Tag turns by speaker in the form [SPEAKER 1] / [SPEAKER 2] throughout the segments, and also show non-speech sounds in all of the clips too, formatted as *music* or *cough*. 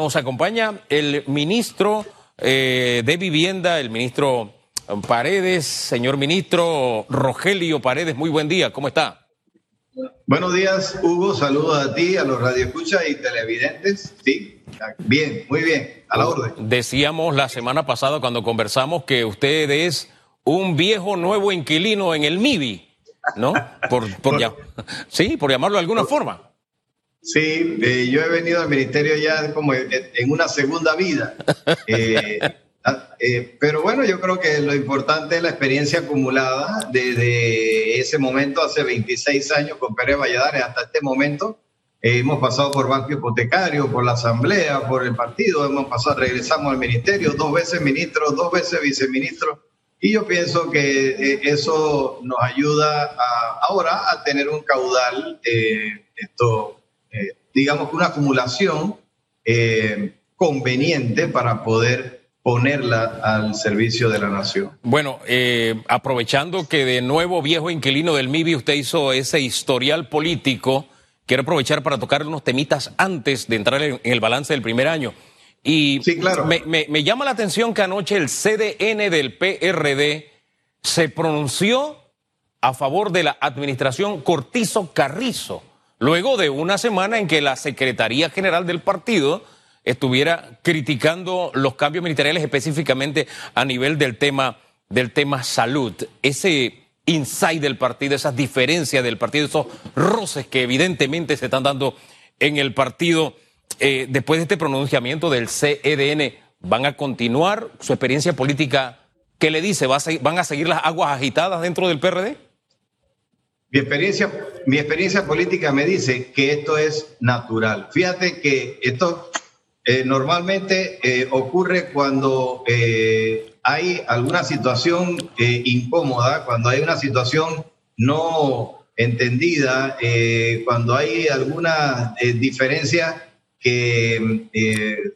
[SPEAKER 1] Nos acompaña el ministro eh, de Vivienda, el ministro Paredes. Señor ministro Rogelio Paredes, muy buen día, ¿cómo está?
[SPEAKER 2] Buenos días, Hugo. Saludos a ti, a los radioescuchas y televidentes. Sí, bien, muy bien, a la orden.
[SPEAKER 1] Decíamos la semana pasada cuando conversamos que usted es un viejo nuevo inquilino en el MIBI, ¿no? Por, por, sí, por llamarlo de alguna forma.
[SPEAKER 2] Sí, eh, yo he venido al ministerio ya como en una segunda vida. *laughs* Eh, ah, eh, pero bueno, yo creo que lo importante es la experiencia acumulada desde ese momento, hace 26 años con Pérez Valladares hasta este momento. hemos pasado por Banco Hipotecario, por la Asamblea, por el partido, hemos pasado, regresamos al ministerio, dos veces ministro, dos veces viceministro. Y yo pienso que eso nos ayuda ahora a tener un caudal esto eh, digamos que una acumulación eh, conveniente para poder ponerla al servicio de la nación.
[SPEAKER 1] Bueno, eh, aprovechando que de nuevo viejo inquilino del MIBI usted hizo ese historial político, quiero aprovechar para tocar unos temitas antes de entrar en, el balance del primer año. Y
[SPEAKER 2] sí, claro.
[SPEAKER 1] me, me llama la atención que anoche el CDN del PRD se pronunció a favor de la administración Cortizo Carrizo luego de una semana en que la Secretaría General del partido estuviera criticando los cambios ministeriales específicamente a nivel del tema, del tema salud. Ese inside del partido, esas diferencias del partido, esos roces que evidentemente se están dando en el partido eh, después de este pronunciamiento del CEDN, ¿van a continuar su experiencia política? ¿Qué le dice? ¿Van a seguir las aguas agitadas dentro del PRD?
[SPEAKER 2] Mi experiencia, mi experiencia política me dice que esto es natural. Fíjate que esto eh, normalmente eh, ocurre cuando eh, hay alguna situación incómoda, cuando hay una situación no entendida, cuando hay alguna diferencia que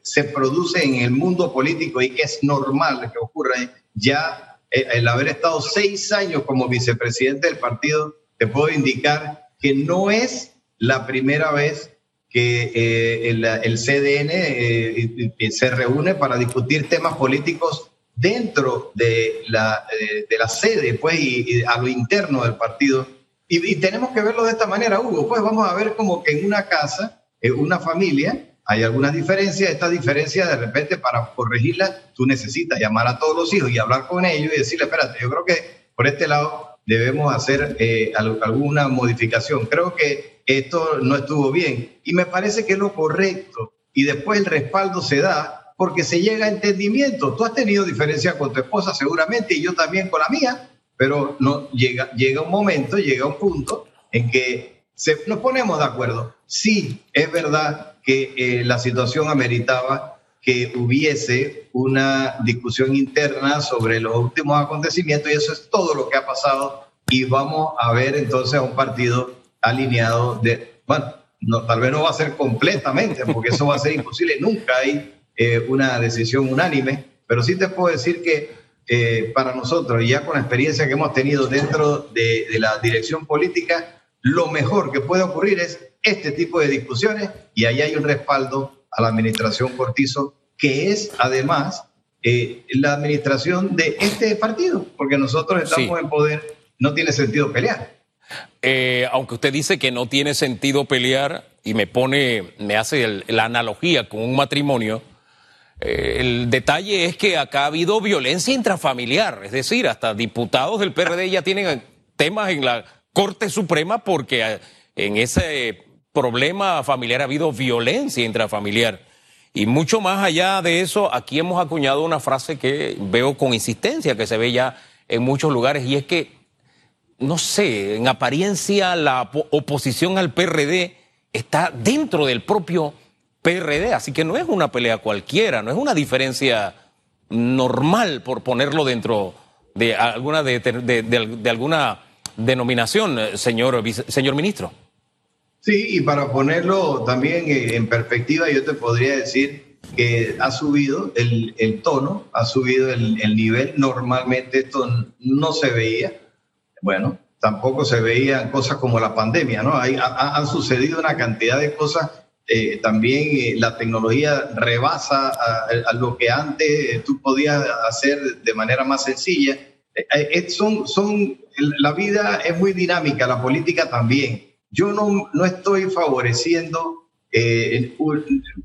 [SPEAKER 2] se produce en el mundo político y que es normal que ocurra. Ya el haber estado seis años como vicepresidente del partido te puedo indicar que no es la primera vez que eh, el, CDN eh, se reúne para discutir temas políticos dentro de la, eh, de la sede, pues, y, a lo interno del partido. Y, tenemos que verlo de esta manera, Hugo. Pues vamos a ver como que en una casa, en una familia, hay algunas diferencias. Estas diferencias, de repente, para corregirlas, tú necesitas llamar a todos los hijos y hablar con ellos y decirle, espérate, yo creo que por este lado debemos hacer eh, alguna modificación. Creo que esto no estuvo bien y me parece que es lo correcto y después el respaldo se da porque se llega a entendimiento. Tú has tenido diferencias con tu esposa seguramente y yo también con la mía, pero no llega, llega un momento, llega un punto en que se, nos ponemos de acuerdo. Sí, es verdad que eh, la situación ameritaba que hubiese una discusión interna sobre los últimos acontecimientos y eso es todo lo que ha pasado y vamos a ver entonces a un partido alineado de, bueno, no, tal vez no va a ser completamente porque eso va a ser imposible, nunca hay eh, una decisión unánime, pero sí te puedo decir que eh, para nosotros, ya con la experiencia que hemos tenido dentro de, de la dirección política, lo mejor que puede ocurrir es este tipo de discusiones y ahí hay un respaldo a la administración Cortizo, que es además eh, la administración de este partido, porque nosotros estamos en poder, no tiene sentido pelear.
[SPEAKER 1] Eh, aunque usted dice que no tiene sentido pelear y me pone, me hace la analogía con un matrimonio, eh, el detalle es que acá ha habido violencia intrafamiliar, es decir, hasta diputados del PRD ya tienen temas en la Corte Suprema porque en ese problema familiar ha habido violencia intrafamiliar. Y mucho más allá de eso, aquí hemos acuñado una frase que veo con insistencia, que se ve ya en muchos lugares, y es que, no sé, en apariencia la oposición al PRD está dentro del propio PRD, así que no es una pelea cualquiera, no es una diferencia normal por ponerlo dentro de alguna, de, alguna denominación, señor, señor ministro.
[SPEAKER 2] Sí, y para ponerlo también en perspectiva, yo te podría decir que ha subido el, tono, ha subido el, nivel. Normalmente esto no se veía. Bueno, tampoco se veían cosas como la pandemia, ¿no? Hay, han sucedido una cantidad de cosas eh, también la tecnología rebasa a, lo que antes tú podías hacer de manera más sencilla. son, son, la vida es muy dinámica, la política también. Yo no, no estoy favoreciendo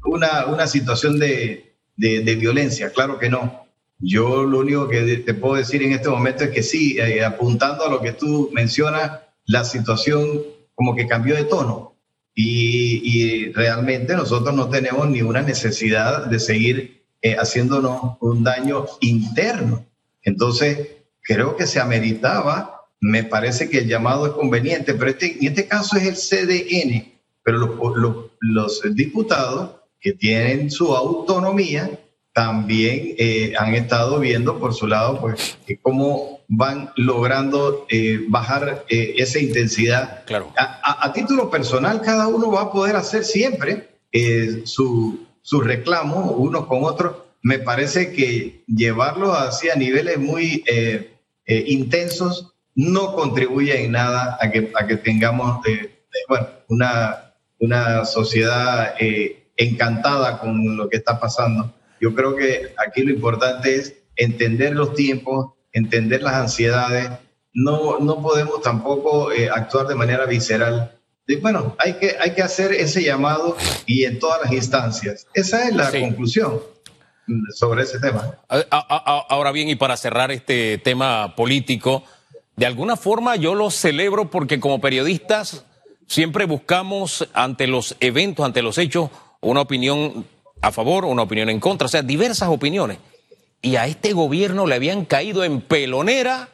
[SPEAKER 2] una, una situación de, de, de violencia, claro que no yo lo único que te puedo decir en este momento es que sí, eh, apuntando a lo que tú mencionas, la situación como que cambió de tono y, realmente nosotros no tenemos ninguna necesidad de seguir eh, haciéndonos un daño interno. Entonces, creo que se ameritaba, me parece que el llamado es conveniente, pero este, en este caso es el CDN, pero los, los diputados que tienen su autonomía, también eh, han estado viendo por su lado pues cómo van logrando eh, bajar eh, esa intensidad.
[SPEAKER 1] Claro.
[SPEAKER 2] A, título personal, cada uno va a poder hacer siempre su, su reclamo unos con otros. Me parece que llevarlo hacia niveles muy intensos no contribuye en nada a que, a que tengamos bueno, una, una sociedad encantada con lo que está pasando yo creo que aquí lo importante es entender los tiempos, entender las ansiedades. No, no podemos tampoco eh, actuar de manera visceral. Y bueno, hay que, hay que hacer ese llamado y en todas las instancias. Esa es la conclusión sobre ese tema.
[SPEAKER 1] Ahora bien, y para cerrar este tema político, de alguna forma yo lo celebro porque como periodistas siempre buscamos ante los eventos, ante los hechos, una opinión a favor, una opinión en contra, o sea, diversas opiniones. Y a este gobierno le habían caído en pelonera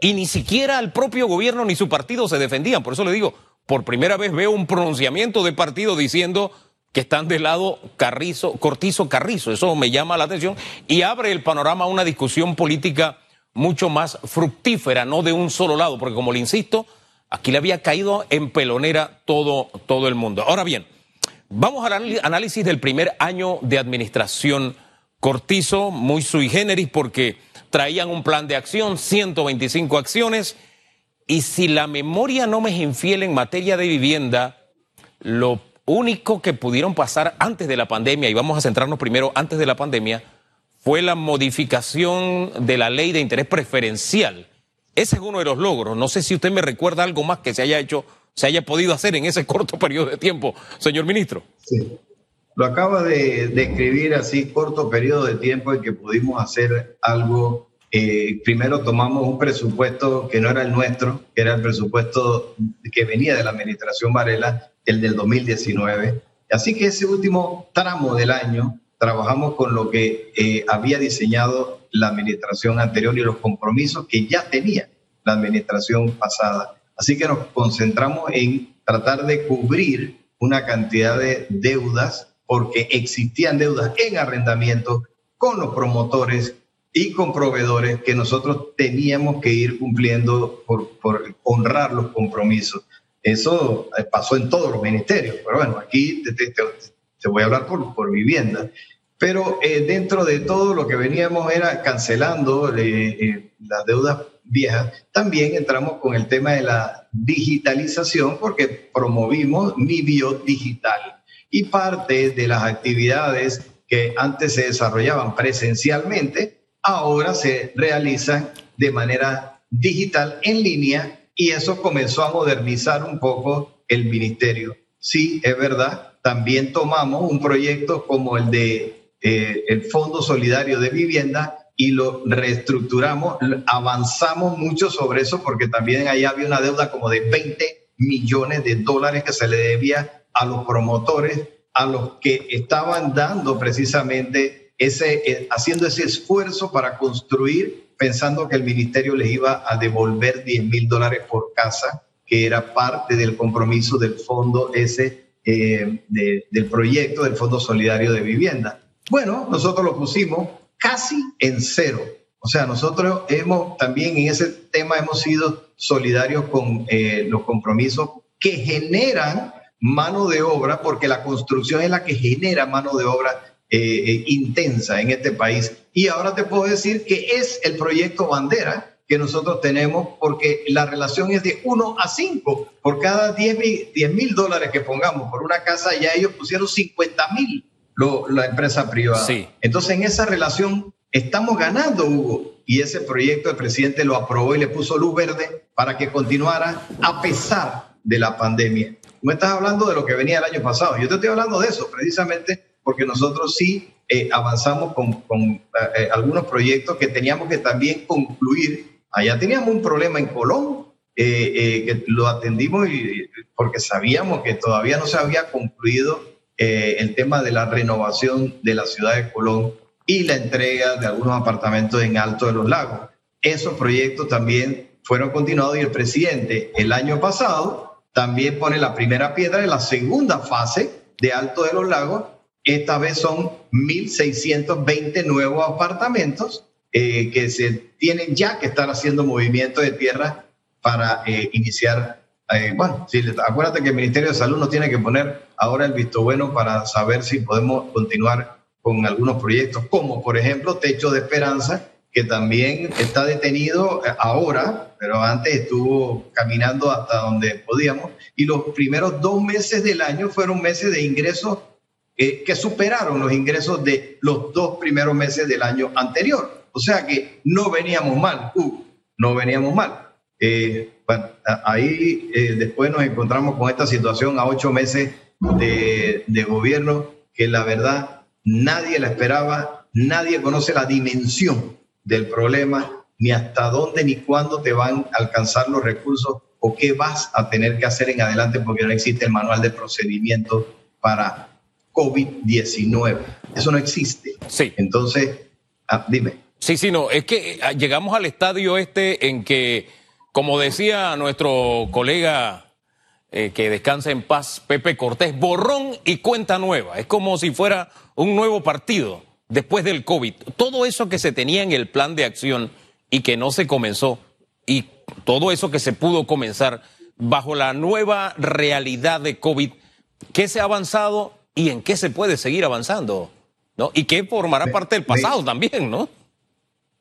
[SPEAKER 1] y ni siquiera al propio gobierno ni su partido se defendían. Por eso le digo, por primera vez veo un pronunciamiento de partido diciendo que están del lado Carrizo, Cortizo Carrizo. Eso me llama la atención y abre el panorama a una discusión política mucho más fructífera, no de un solo lado, porque como le insisto, aquí le había caído en pelonera todo, todo el mundo. Ahora bien, Vamos al análisis del primer año de administración Cortizo, muy sui generis, porque traían un plan de acción, 125 acciones, y si la memoria no me es infiel en materia de vivienda, lo único que pudieron pasar antes de la pandemia, y vamos a centrarnos primero antes de la pandemia, fue la modificación de la ley de interés preferencial. Ese es uno de los logros. No sé si usted me recuerda algo más que se haya hecho se haya podido hacer en ese *laughs* corto periodo de tiempo, señor ministro.
[SPEAKER 2] Sí. Lo acaba de describir así, corto periodo de tiempo en que pudimos hacer algo. Eh, primero tomamos un presupuesto que no era el nuestro, que era el presupuesto que venía de la administración Varela, el del 2019. Así que ese último tramo del año trabajamos con lo que eh, había diseñado la administración anterior y los compromisos que ya tenía la administración pasada. Así que nos concentramos en tratar de cubrir una cantidad de deudas, porque existían deudas en arrendamiento con los promotores y con proveedores que nosotros teníamos que ir cumpliendo por, honrar los compromisos. Eso eh, pasó en todos los ministerios, pero bueno, aquí te, voy a hablar por, por vivienda. Pero eh, dentro de todo lo que veníamos era cancelando eh, las deudas viejas, también entramos con el tema de la digitalización porque promovimos mi digital y parte de las actividades que antes se desarrollaban presencialmente, ahora se realizan de manera digital en línea y eso comenzó a modernizar un poco el ministerio. Sí, es verdad, también tomamos un proyecto como el de eh, el Fondo Solidario de Vivienda y lo reestructuramos, avanzamos mucho sobre eso porque también ahí había una deuda como de 20 millones de dólares que se le debía a los promotores, a los que estaban dando precisamente ese, eh, haciendo ese esfuerzo para construir, pensando que el ministerio les iba a devolver 10 mil dólares por casa, que era parte del compromiso del fondo ese, eh, del proyecto del Fondo Solidario de Vivienda. Bueno, nosotros lo pusimos casi en cero. O sea, nosotros hemos también en ese tema hemos sido solidarios con eh, los compromisos que generan mano de obra, porque la construcción es la que genera mano de obra eh, eh, intensa en este país. Y ahora te puedo decir que es el proyecto bandera que nosotros tenemos porque la relación es de 1 a 5. Por cada 10 mil dólares que pongamos por una casa, ya ellos pusieron 50 mil la empresa privada. Entonces, en esa relación estamos ganando, Hugo. Y ese proyecto el presidente lo aprobó y le puso luz verde para que continuara a pesar de la pandemia. Me estás hablando de lo que venía el año pasado. Yo te estoy hablando de eso precisamente porque nosotros sí eh, avanzamos con, eh, eh, algunos proyectos que teníamos que también concluir. Allá teníamos un problema en Colón, que lo atendimos y, porque sabíamos que todavía no se había concluido el tema de la renovación de la ciudad de Colón y la entrega de algunos apartamentos en Alto de los Lagos. Esos proyectos también fueron continuados y el presidente el año pasado también pone la primera piedra en la segunda fase de Alto de los Lagos esta vez son 1.620 nuevos apartamentos eh, que se tienen ya que estar haciendo movimiento de tierra para eh, iniciar. Eh, bueno, sí, acuérdate que el Ministerio de Salud no tiene que poner ahora el visto bueno para saber si podemos continuar con algunos proyectos, como por ejemplo Techo de Esperanza, que también está detenido ahora, pero antes estuvo caminando hasta donde podíamos. Y los primeros dos meses del año fueron meses de ingresos eh, que superaron los ingresos de los dos primeros meses del año anterior. O sea que no veníamos mal, uh, no veníamos mal. Eh, bueno, ahí eh, después nos encontramos con esta situación a ocho meses de, de gobierno que la verdad nadie la esperaba, nadie conoce la dimensión del problema, ni hasta dónde ni cuándo te van a alcanzar los recursos o qué vas a tener que hacer en adelante porque no existe el manual de procedimiento para COVID-19. Eso no existe.
[SPEAKER 1] Sí.
[SPEAKER 2] Entonces, ah, dime.
[SPEAKER 1] Sí, sí, no, es que ah, llegamos al estadio este en que, como decía nuestro colega eh, que descansa en paz, Pepe Cortés, borrón y cuenta nueva. Es como si fuera un nuevo partido después del COVID. Todo eso que se tenía en el plan de acción y que no se comenzó, y todo eso que se pudo comenzar bajo la nueva realidad de COVID, ¿qué se ha avanzado? y en qué se puede seguir avanzando, ¿no? Y qué formará parte del pasado también, ¿no?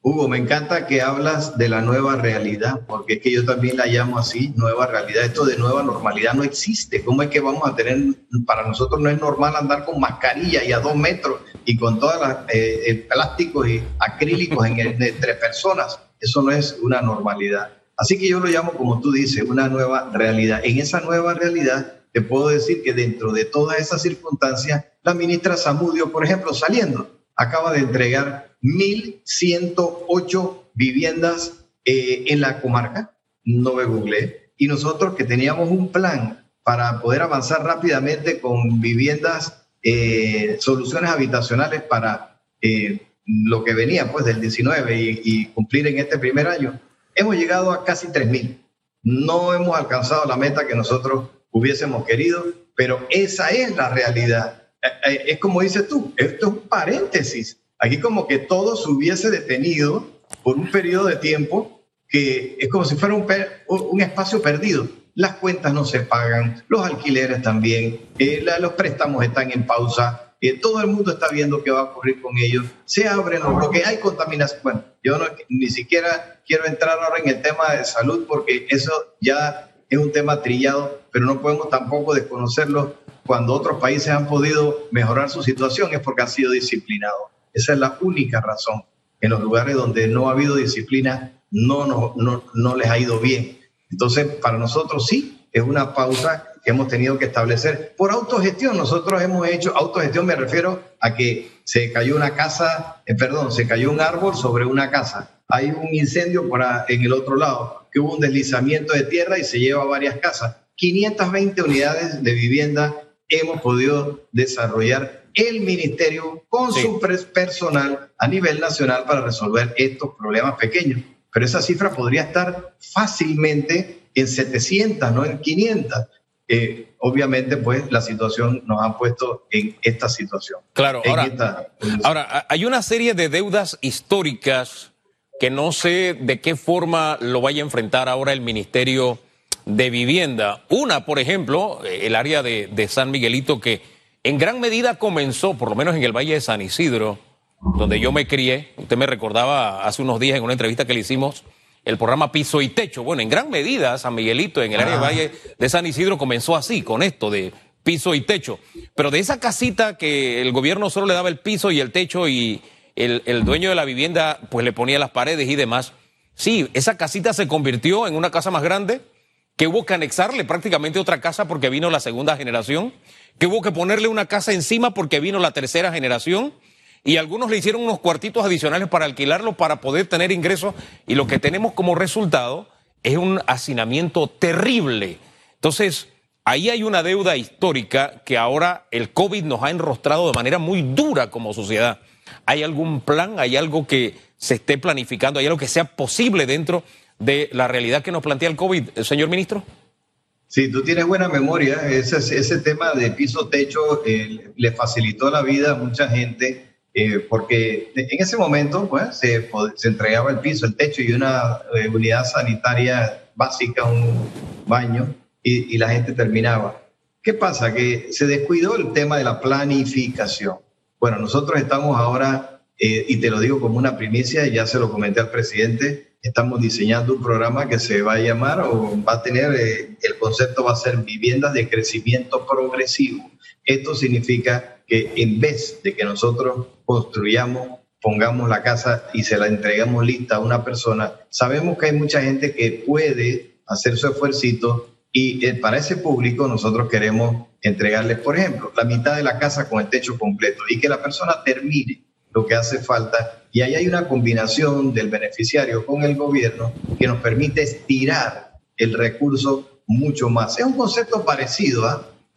[SPEAKER 2] Hugo, me encanta que hablas de la nueva realidad, porque es que yo también la llamo así, nueva realidad. Esto de nueva normalidad no existe. ¿Cómo es que vamos a tener, para nosotros no es normal andar con mascarilla y a dos metros y con todas las eh, plásticos y acrílicos en, entre personas? Eso no es una normalidad. Así que yo lo llamo, como tú dices, una nueva realidad. En esa nueva realidad te puedo decir que dentro de todas esas circunstancias, la ministra Zamudio, por ejemplo, saliendo, acaba de entregar 1.108 viviendas eh, en la comarca, no me googleé, y nosotros que teníamos un plan para poder avanzar rápidamente con viviendas, eh, soluciones habitacionales para eh, lo que venía pues del 19 y, y, cumplir en este primer año, hemos llegado a casi 3.000. No hemos alcanzado la meta que nosotros hubiésemos querido, pero esa es la realidad. Eh, eh, es como dices tú, esto es un paréntesis. Aquí como que todo se hubiese detenido por un periodo de tiempo que es como si fuera un, un espacio perdido. Las cuentas no se pagan, los alquileres también, eh, los préstamos están en pausa, todo el mundo está viendo qué va a ocurrir con ellos, se abren los bloques, hay contaminación. Bueno, yo no, ni siquiera quiero entrar ahora en el tema de salud porque eso ya es un tema trillado, pero no podemos tampoco desconocerlo. Cuando otros países han podido mejorar su situación es porque han sido disciplinados. Esa es la única razón. En los lugares donde no ha habido disciplina, no, no, no, no les ha ido bien. Entonces, para nosotros sí, es una pausa que hemos tenido que establecer por autogestión. Nosotros hemos hecho autogestión, me refiero a que se cayó una casa, eh, perdón, se cayó un árbol sobre una casa. Hay un incendio por en el otro lado que hubo un deslizamiento de tierra y se lleva a varias casas. 520 unidades de vivienda hemos podido desarrollar el ministerio con su personal a nivel nacional para resolver estos problemas pequeños. Pero esa cifra podría estar fácilmente en 700, no en 500. Eh, obviamente, pues la situación nos ha puesto en esta situación.
[SPEAKER 1] Claro, ahora, ahora hay una serie de deudas históricas que no sé de qué forma lo vaya a enfrentar ahora el Ministerio de Vivienda. Una, por ejemplo, el área de, San Miguelito, que en gran medida comenzó, por lo menos en el Valle de San Isidro, donde yo me crié. Usted me recordaba hace unos días en una entrevista que le hicimos el programa Piso y Techo. Bueno, en gran medida San Miguelito, en el área de Valle de San Isidro, comenzó así, con esto de piso y techo. Pero de esa casita que el gobierno solo le daba el piso y el techo y el, el dueño de la vivienda pues le ponía las paredes y demás, sí, esa casita se convirtió en una casa más grande que hubo que anexarle prácticamente otra casa porque vino la segunda generación, que hubo que ponerle una casa encima porque vino la tercera generación y algunos le hicieron unos cuartitos adicionales para alquilarlo para poder tener ingresos y lo que tenemos como resultado es un hacinamiento terrible. Entonces, ahí hay una deuda histórica que ahora el COVID nos ha enrostrado de manera muy dura como sociedad. ¿Hay algún plan, hay algo que se esté planificando, hay algo que sea posible dentro de la realidad que nos plantea el COVID, señor ministro?
[SPEAKER 2] Sí, tú tienes buena memoria. Ese, ese tema de piso-techo eh, le facilitó la vida a mucha gente eh, porque en ese momento pues, se, se, entregaba el piso, el techo y una eh, unidad sanitaria básica, un baño, y, la gente terminaba. ¿Qué pasa? Que se descuidó el tema de la planificación. Bueno, nosotros estamos ahora, eh, y te lo digo como una primicia, ya se lo comenté al presidente, estamos diseñando un programa que se va a llamar o va a tener, el concepto va a ser viviendas de crecimiento progresivo. Esto significa que en vez de que nosotros construyamos, pongamos la casa y se la entregamos lista a una persona, sabemos que hay mucha gente que puede hacer su esfuerzo y eh, para ese público nosotros queremos entregarles, por ejemplo, la mitad de la casa con el techo completo y que la persona termine lo que hace falta. Y ahí hay una combinación del beneficiario con el gobierno que nos permite estirar el recurso mucho más. Es un concepto parecido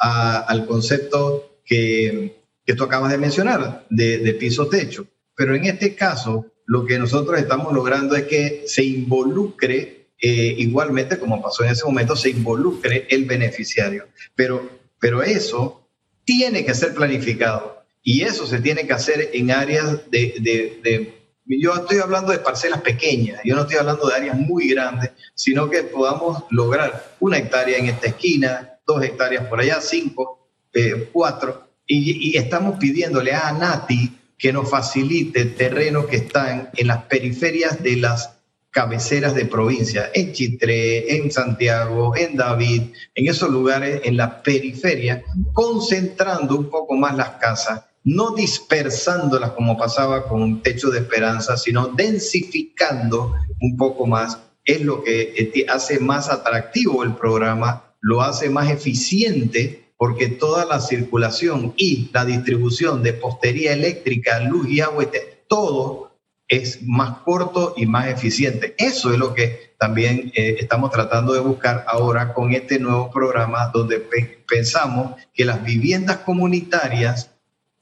[SPEAKER 2] ¿ah? al concepto que, que tú acabas de mencionar, de, piso-techo. Pero en este caso, lo que nosotros estamos logrando es que se involucre, eh, igualmente como pasó en ese momento, se involucre el beneficiario. Pero, pero eso tiene que ser planificado y eso se tiene que hacer en áreas de, de, yo estoy hablando de parcelas pequeñas, yo no estoy hablando de áreas muy grandes, sino que podamos lograr una hectárea en esta esquina, dos hectáreas por allá, cinco, eh, cuatro, y, estamos pidiéndole a Nati que nos facilite terrenos que están en las periferias de las cabeceras de provincia, en Chitré, en Santiago, en David, en esos lugares, en la periferia, concentrando un poco más las casas, no dispersándolas como pasaba con un techo de esperanza, sino densificando un poco más. Es lo que eh, hace más atractivo el programa, lo hace más eficiente porque toda la circulación y la distribución de postería eléctrica, luz y agua, todo es más corto y más eficiente. Eso es lo que también eh, estamos tratando de buscar ahora con este nuevo programa donde pensamos que las viviendas comunitarias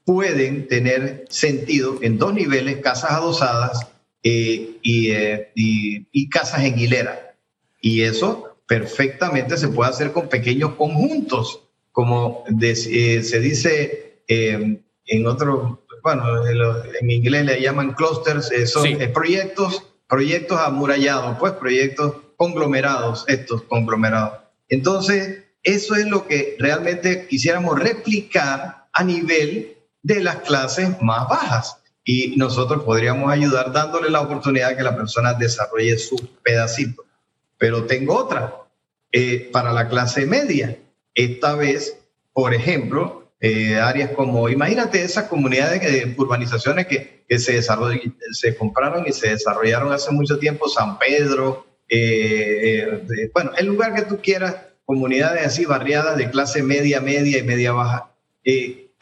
[SPEAKER 2] pueden tener sentido en dos niveles, casas adosadas eh, y, eh, y, y casas en hilera. Y eso perfectamente se puede hacer con pequeños conjuntos como eh, se dice eh, en otro, bueno, en inglés le llaman clusters, eh, son proyectos, proyectos amurallados, pues proyectos conglomerados, estos conglomerados. Entonces, eso es lo que realmente quisiéramos replicar a nivel de las clases más bajas. Y nosotros podríamos ayudar dándole la oportunidad que la persona desarrolle su pedacito. Pero tengo otra, para la clase media esta vez, por ejemplo, eh, áreas como, imagínate esas comunidades de urbanizaciones que, que se, se compraron y se desarrollaron hace mucho tiempo, San Pedro, eh, eh, bueno, el lugar que tú quieras, comunidades así barriadas de clase media, media y media baja.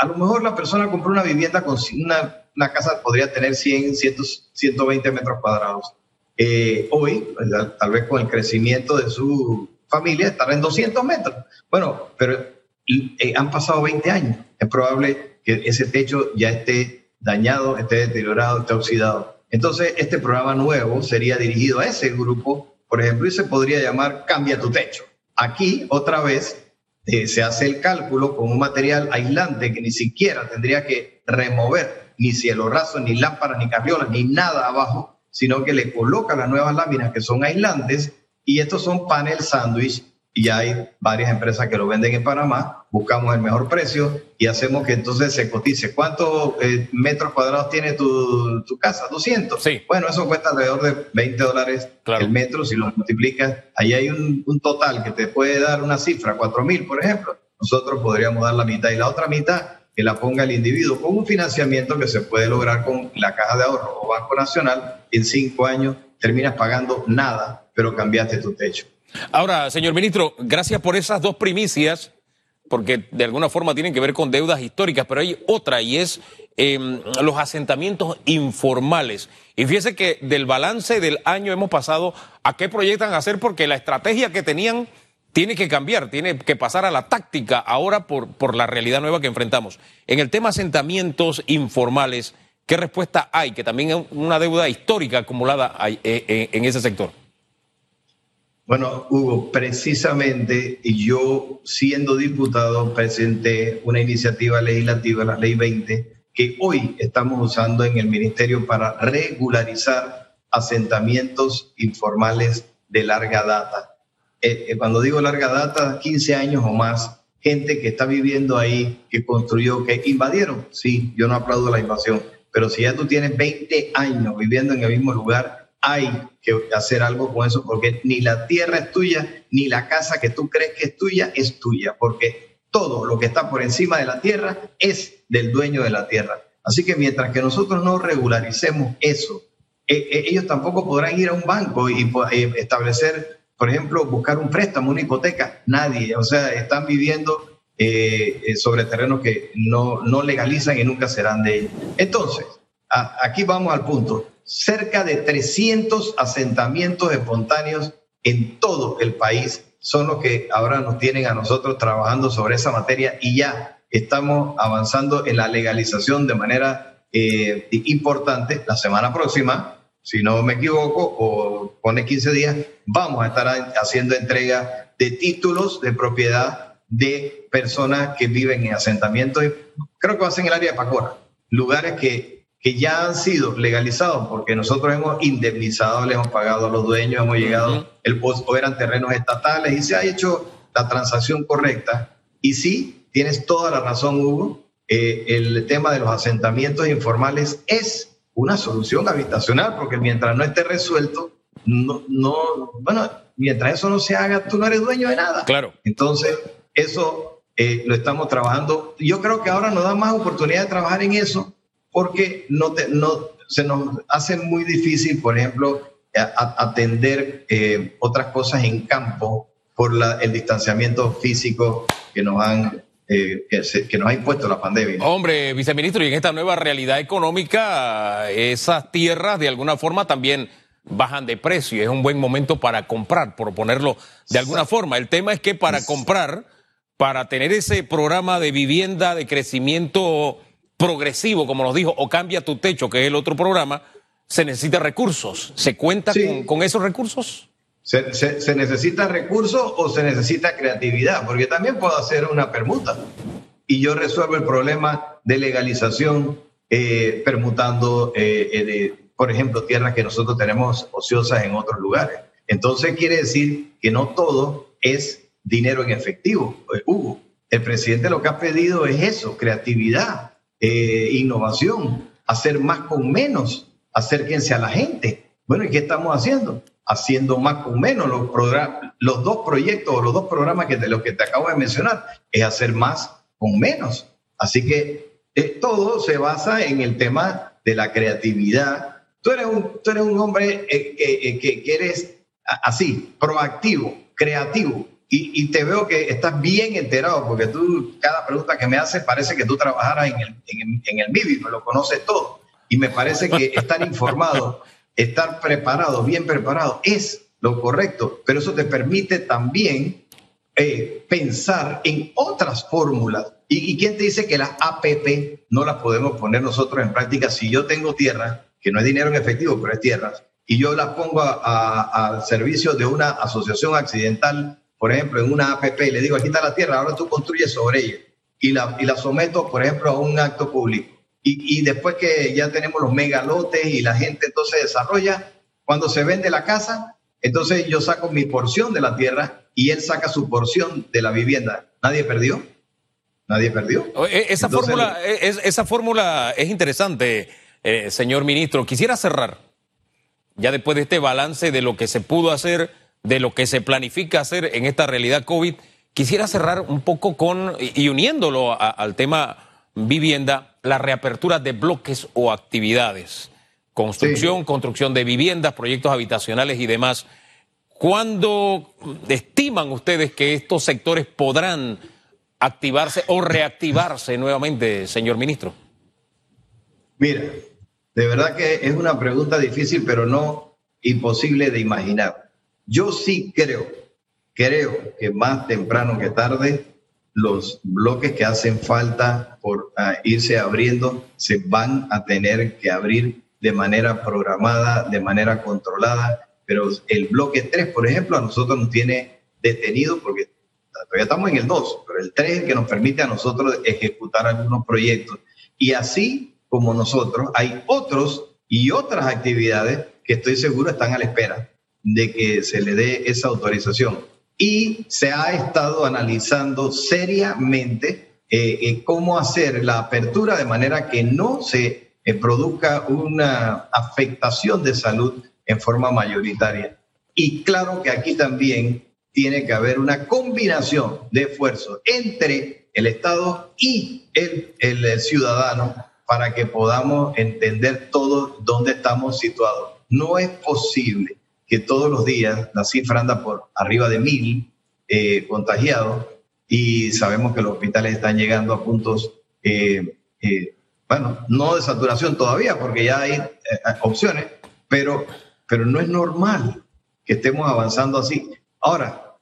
[SPEAKER 2] A lo mejor la persona compró una vivienda con una, una casa, podría tener 100, 100 120 metros cuadrados. hoy, pues, tal vez con el crecimiento de su familia estará en 200 metros. Bueno, pero eh, han pasado 20 años. Es probable que ese techo ya esté dañado, esté deteriorado, esté oxidado. Entonces, este programa nuevo sería dirigido a ese grupo, por ejemplo, y se podría llamar Cambia tu techo. Aquí, otra vez, eh, se hace el cálculo con un material aislante que ni siquiera tendría que remover ni cielo raso, ni lámparas, ni carriolas, ni nada abajo, sino que le coloca las nuevas láminas que son aislantes y estos son panel sándwich y ya hay varias empresas que lo venden en Panamá, buscamos el mejor precio y hacemos que entonces se cotice. ¿Cuántos eh, metros cuadrados tiene tu, casa? 200.
[SPEAKER 1] Sí.
[SPEAKER 2] Bueno, eso cuesta alrededor de 20 dólares el metro, si lo multiplicas, ahí hay un, total que te puede dar una cifra, 4 mil, por ejemplo. Nosotros podríamos dar la mitad y la otra mitad que la ponga el individuo con un financiamiento que se puede lograr con la Caja de Ahorro o Banco Nacional. En cinco años terminas pagando nada, pero cambiaste tu techo.
[SPEAKER 1] Ahora, señor ministro, gracias por esas dos primicias, porque de alguna forma tienen que ver con deudas históricas, pero hay otra y es em, los asentamientos informales. Y fíjese que del balance del año hemos pasado a qué proyectan hacer, porque la estrategia que tenían tiene que cambiar, tiene que pasar a la táctica ahora por, por la realidad nueva que enfrentamos. En el tema asentamientos informales, ¿qué respuesta hay? Que también es una deuda histórica acumulada eh, eh, en ese sector.
[SPEAKER 2] Bueno, Hugo, precisamente yo siendo diputado presenté una iniciativa legislativa, la Ley 20, que hoy estamos usando en el Ministerio para regularizar asentamientos informales de larga data. Eh, eh, cuando digo larga data, 15 años o más, gente que está viviendo ahí, que construyó, que invadieron. Sí, yo no aplaudo la invasión, pero si ya tú tienes 20 años viviendo en el mismo lugar, hay que hacer algo con eso porque ni la tierra es tuya, ni la casa que tú crees que es tuya es tuya, porque todo lo que está por encima de la tierra es del dueño de la tierra. Así que mientras que nosotros no regularicemos eso, e, e, ellos tampoco podrán ir a un banco y, establecer, por ejemplo, buscar un préstamo, una hipoteca. Nadie, o sea, están viviendo eh, eh, sobre terrenos que no, no legalizan y nunca serán de ellos. Entonces, aquí vamos al punto cerca de 300 asentamientos espontáneos en todo el país son los que ahora nos tienen a nosotros trabajando sobre esa materia y ya estamos avanzando en la legalización de manera eh, importante. La semana próxima, si no me equivoco, o pone 15 días, vamos a estar haciendo entrega de títulos de propiedad de personas que viven en asentamientos. Creo que va a ser en el área de Pacora, lugares que que ya han sido legalizados porque nosotros hemos indemnizado, le hemos pagado a los dueños, hemos llegado, el, o eran terrenos estatales y se ha hecho la transacción correcta. Y sí, tienes toda la razón, Hugo, eh, el tema de los asentamientos informales es una solución habitacional porque mientras no esté resuelto, no, no, bueno, mientras eso no se haga, tú no eres dueño de nada.
[SPEAKER 1] Claro.
[SPEAKER 2] Entonces, eso eh, lo estamos trabajando. Yo creo que ahora nos da más oportunidad de trabajar en eso porque no, no se nos hace muy difícil, por ejemplo, atender eh, otras cosas en campo por el distanciamiento físico que nos han eh, que, nos ha impuesto la pandemia.
[SPEAKER 1] Hombre, viceministro, y en esta nueva realidad económica, esas tierras de alguna forma también bajan de precio es un buen momento para comprar, por ponerlo de alguna forma. El tema es que para comprar, para tener ese programa de vivienda, de crecimiento progresivo, como nos dijo, o cambia tu techo, que es el otro programa, se necesita recursos. ¿Se cuenta con, esos recursos?
[SPEAKER 2] Se, se, necesita recursos o se necesita creatividad, porque también puedo hacer una permuta y yo resuelvo el problema de legalización eh, permutando, eh, eh, por ejemplo, tierras que nosotros tenemos ociosas en otros lugares. Entonces quiere decir que no todo es dinero en efectivo. Hugo, el presidente lo que ha pedido es eso, creatividad eh, innovación, hacer más con menos, acérquense a la gente. Bueno, ¿y qué estamos haciendo? Haciendo más con menos. Los, los dos proyectos o los dos programas que de los que te acabo de mencionar es hacer más con menos. Así que eh, todo se basa en el tema de la creatividad. Tú eres un, tú eres un hombre eh, que, que eres así, proactivo, creativo. Y, te veo que estás bien enterado, porque tú, cada pregunta que me haces, parece que tú trabajaras en el, en, en el MIBI, me lo conoces todo. Y me parece que estar informado, *laughs* estar preparado, bien preparado, es lo correcto, pero eso te permite también eh, pensar en otras fórmulas. ¿Y, ¿Y quién te dice que las APP no las podemos poner nosotros en práctica? Si yo tengo tierra, que no es dinero en efectivo, pero es tierras, y yo las pongo al servicio de una asociación accidental por ejemplo, en una APP y le digo, aquí está la tierra, ahora tú construyes sobre ella y la, y la someto, por ejemplo, a un acto público. Y, y después que ya tenemos los megalotes y la gente entonces desarrolla, cuando se vende la casa, entonces yo saco mi porción de la tierra y él saca su porción de la vivienda. ¿Nadie perdió? Nadie perdió.
[SPEAKER 1] E, esa fórmula e, es, esa fórmula es interesante, eh, señor ministro. Quisiera cerrar, ya después de este balance de lo que se pudo hacer, de lo que se planifica hacer en esta realidad COVID, quisiera cerrar un poco con, y uniéndolo al tema vivienda, la reapertura de bloques o actividades. Construcción, construcción de viviendas, proyectos habitacionales y demás. ¿Cuándo estiman ustedes que estos sectores podrán activarse o reactivarse nuevamente, señor ministro?
[SPEAKER 2] Mira, de verdad que es una pregunta difícil, pero no imposible de imaginar. Yo sí creo, creo que más temprano que tarde los bloques que hacen falta por ah, irse abriendo se van a tener que abrir de manera programada, de manera controlada, pero el bloque 3, por ejemplo, a nosotros nos tiene detenido porque todavía estamos en el 2, pero el 3 es el que nos permite a nosotros ejecutar algunos proyectos. Y así como nosotros, hay otros y otras actividades que estoy seguro están a la espera de que se le dé esa autorización. Y se ha estado analizando seriamente eh, cómo hacer la apertura de manera que no se eh, produzca una afectación de salud en forma mayoritaria. Y claro que aquí también tiene que haber una combinación de esfuerzos entre el Estado y el, el ciudadano para que podamos entender todo dónde estamos situados. No es posible que todos los días la cifra anda por arriba de mil eh, contagiados y sabemos que los hospitales están llegando a puntos, eh, eh, bueno, no de saturación todavía porque ya hay opciones, pero, pero no es normal que estemos avanzando así. Ahora,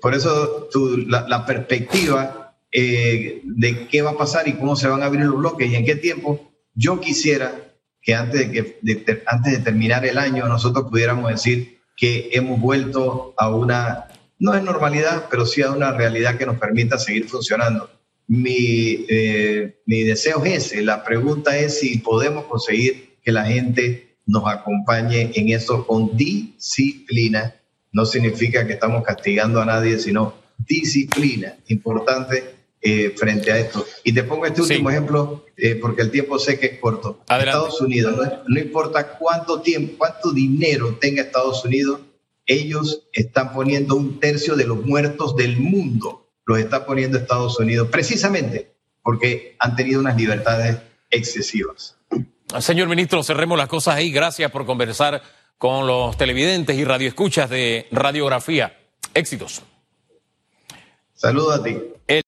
[SPEAKER 2] por eso la, perspectiva de qué va a pasar y cómo se van a abrir los bloques y en qué tiempo, yo quisiera que antes de, que, antes de terminar el año nosotros pudiéramos decir que hemos vuelto a una, no es normalidad, pero sí a una realidad que nos permita seguir funcionando. Mi, eh, mi deseo es ese. La pregunta es si podemos conseguir que la gente nos acompañe en eso con disciplina. No significa que estamos castigando a nadie, sino disciplina. Importante eh, frente a esto. Y te pongo este último ejemplo eh, porque el tiempo sé que es corto. Estados Unidos, no, importa cuánto tiempo, cuánto dinero tenga Estados Unidos, ellos están poniendo un tercio de los muertos del mundo, los está poniendo Estados Unidos, precisamente porque han tenido unas libertades excesivas.
[SPEAKER 1] Señor ministro, cerremos las cosas ahí. Gracias por conversar con los televidentes y radioescuchas de radiografía. Éxitos.
[SPEAKER 2] Saludos a ti.